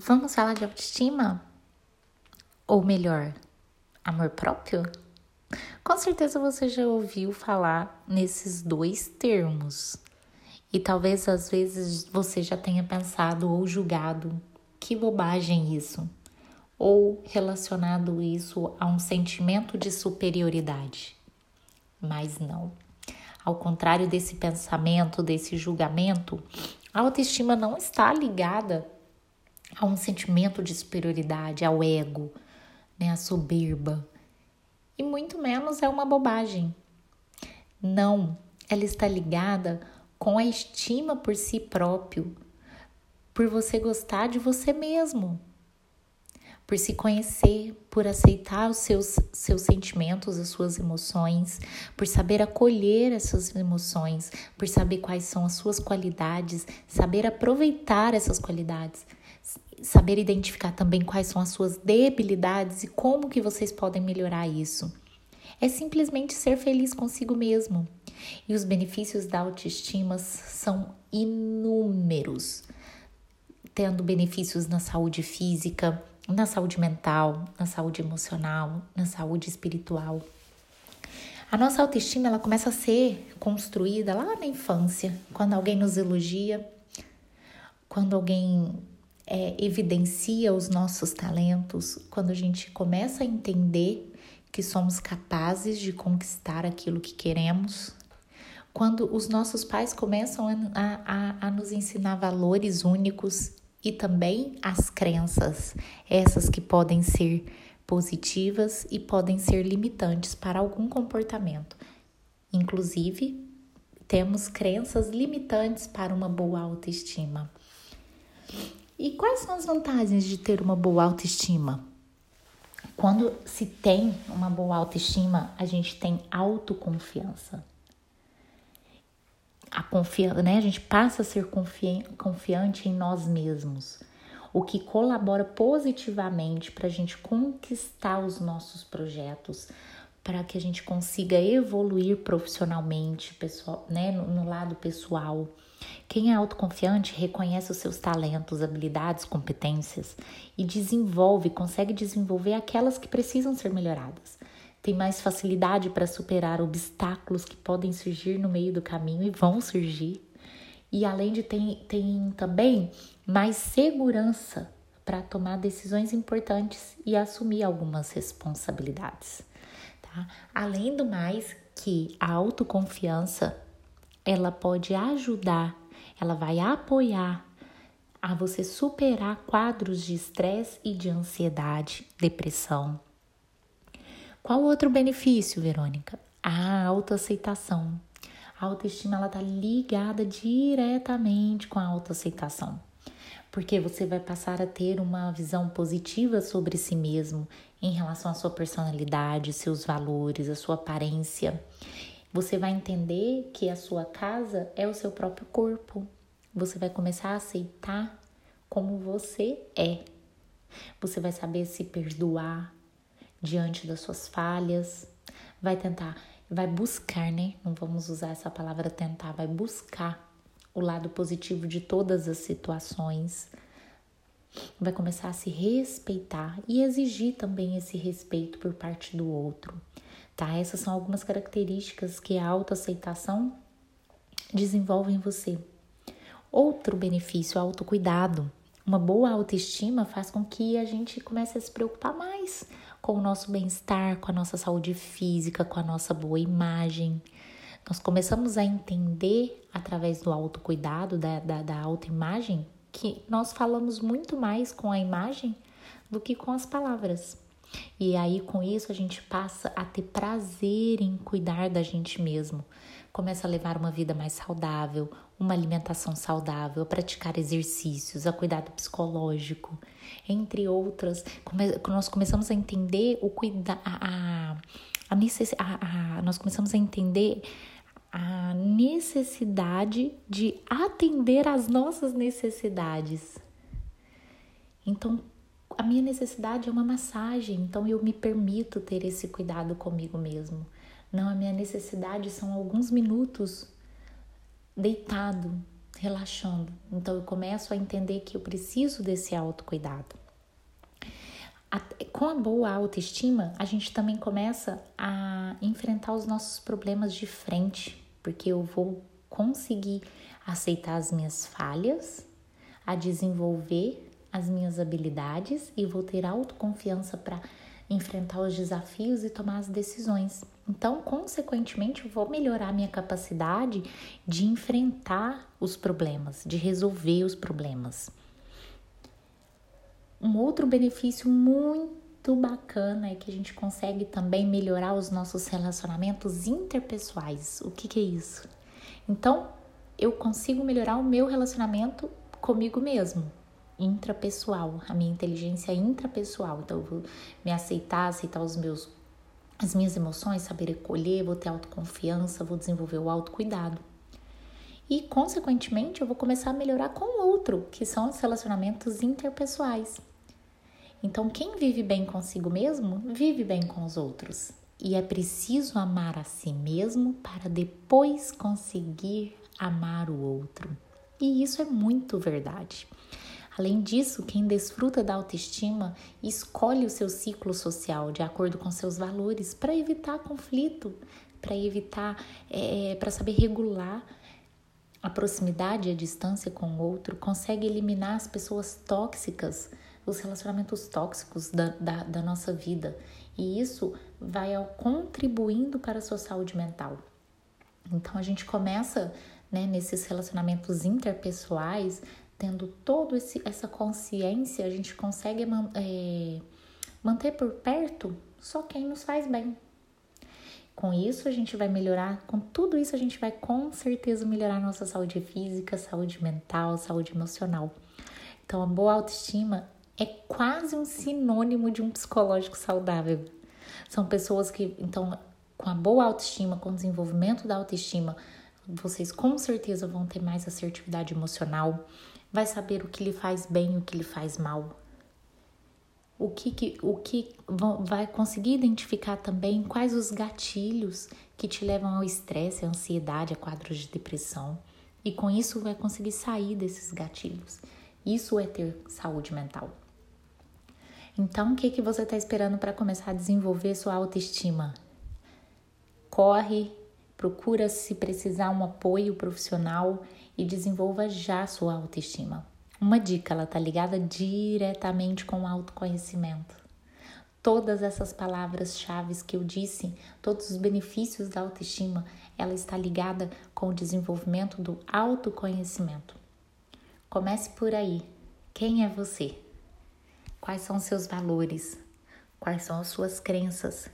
Vamos falar de autoestima? Ou melhor, amor próprio? Com certeza você já ouviu falar nesses dois termos. E talvez às vezes você já tenha pensado ou julgado que bobagem isso, ou relacionado isso a um sentimento de superioridade. Mas não. Ao contrário desse pensamento, desse julgamento, a autoestima não está ligada a um sentimento de superioridade, ao ego, né, à soberba. E muito menos é uma bobagem. Não, ela está ligada com a estima por si próprio, por você gostar de você mesmo, por se conhecer, por aceitar os seus, seus sentimentos, as suas emoções, por saber acolher essas emoções, por saber quais são as suas qualidades, saber aproveitar essas qualidades saber identificar também quais são as suas debilidades e como que vocês podem melhorar isso. É simplesmente ser feliz consigo mesmo. E os benefícios da autoestima são inúmeros, tendo benefícios na saúde física, na saúde mental, na saúde emocional, na saúde espiritual. A nossa autoestima ela começa a ser construída lá na infância, quando alguém nos elogia, quando alguém é, evidencia os nossos talentos, quando a gente começa a entender que somos capazes de conquistar aquilo que queremos, quando os nossos pais começam a, a, a nos ensinar valores únicos e também as crenças, essas que podem ser positivas e podem ser limitantes para algum comportamento. Inclusive, temos crenças limitantes para uma boa autoestima. E quais são as vantagens de ter uma boa autoestima? Quando se tem uma boa autoestima, a gente tem autoconfiança. A confiança, né? A gente passa a ser confiante em nós mesmos, o que colabora positivamente para a gente conquistar os nossos projetos, para que a gente consiga evoluir profissionalmente, pessoal, né? no, no lado pessoal quem é autoconfiante reconhece os seus talentos, habilidades, competências e desenvolve, consegue desenvolver aquelas que precisam ser melhoradas. Tem mais facilidade para superar obstáculos que podem surgir no meio do caminho e vão surgir. E além de tem, tem também mais segurança para tomar decisões importantes e assumir algumas responsabilidades. Tá? Além do mais, que a autoconfiança ela pode ajudar, ela vai apoiar a você superar quadros de estresse e de ansiedade, depressão. Qual outro benefício, Verônica? A autoaceitação. A autoestima ela está ligada diretamente com a autoaceitação, porque você vai passar a ter uma visão positiva sobre si mesmo em relação à sua personalidade, seus valores, a sua aparência. Você vai entender que a sua casa é o seu próprio corpo. Você vai começar a aceitar como você é. Você vai saber se perdoar diante das suas falhas. Vai tentar, vai buscar, né? Não vamos usar essa palavra tentar, vai buscar o lado positivo de todas as situações. Vai começar a se respeitar e exigir também esse respeito por parte do outro tá? Essas são algumas características que a autoaceitação desenvolve em você. Outro benefício, o autocuidado. Uma boa autoestima faz com que a gente comece a se preocupar mais com o nosso bem-estar, com a nossa saúde física, com a nossa boa imagem. Nós começamos a entender, através do autocuidado, da, da, da autoimagem, que nós falamos muito mais com a imagem do que com as palavras. E aí, com isso, a gente passa a ter prazer em cuidar da gente mesmo. Começa a levar uma vida mais saudável, uma alimentação saudável, a praticar exercícios, a cuidar do psicológico, entre outras. nós começamos a entender o cuidar, a, a, a, a, nós começamos a entender a necessidade de atender às nossas necessidades. Então, a minha necessidade é uma massagem, então eu me permito ter esse cuidado comigo mesmo. Não, a minha necessidade são alguns minutos deitado, relaxando. Então eu começo a entender que eu preciso desse autocuidado. Com a boa autoestima, a gente também começa a enfrentar os nossos problemas de frente, porque eu vou conseguir aceitar as minhas falhas, a desenvolver as minhas habilidades e vou ter autoconfiança para enfrentar os desafios e tomar as decisões. Então, consequentemente, eu vou melhorar minha capacidade de enfrentar os problemas, de resolver os problemas. Um outro benefício muito bacana é que a gente consegue também melhorar os nossos relacionamentos interpessoais. O que, que é isso? Então, eu consigo melhorar o meu relacionamento comigo mesmo, intrapessoal, a minha inteligência intrapessoal. Então, eu vou me aceitar, aceitar os meus as minhas emoções, saber recolher, vou ter autoconfiança, vou desenvolver o autocuidado. E, consequentemente, eu vou começar a melhorar com o outro, que são os relacionamentos interpessoais. Então, quem vive bem consigo mesmo, vive bem com os outros. E é preciso amar a si mesmo para depois conseguir amar o outro. E isso é muito verdade. Além disso, quem desfruta da autoestima escolhe o seu ciclo social de acordo com seus valores para evitar conflito, para evitar, é, para saber regular a proximidade e a distância com o outro, consegue eliminar as pessoas tóxicas, os relacionamentos tóxicos da, da, da nossa vida. E isso vai contribuindo para a sua saúde mental. Então a gente começa né, nesses relacionamentos interpessoais tendo toda essa consciência, a gente consegue é, manter por perto só quem nos faz bem. Com isso, a gente vai melhorar, com tudo isso, a gente vai com certeza melhorar nossa saúde física, saúde mental, saúde emocional. Então, a boa autoestima é quase um sinônimo de um psicológico saudável. São pessoas que, então, com a boa autoestima, com o desenvolvimento da autoestima, vocês com certeza vão ter mais assertividade emocional, vai saber o que lhe faz bem e o que lhe faz mal. O que, que, o que vai conseguir identificar também quais os gatilhos que te levam ao estresse, à ansiedade, a quadros de depressão. E com isso vai conseguir sair desses gatilhos. Isso é ter saúde mental. Então, o que, que você está esperando para começar a desenvolver sua autoestima? Corre, procura se precisar um apoio profissional e desenvolva já sua autoestima. Uma dica, ela está ligada diretamente com o autoconhecimento. Todas essas palavras-chave que eu disse, todos os benefícios da autoestima, ela está ligada com o desenvolvimento do autoconhecimento. Comece por aí. Quem é você? Quais são seus valores? Quais são as suas crenças?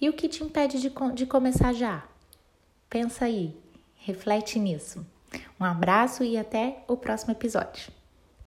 E o que te impede de, de começar já? Pensa aí, reflete nisso. Um abraço e até o próximo episódio.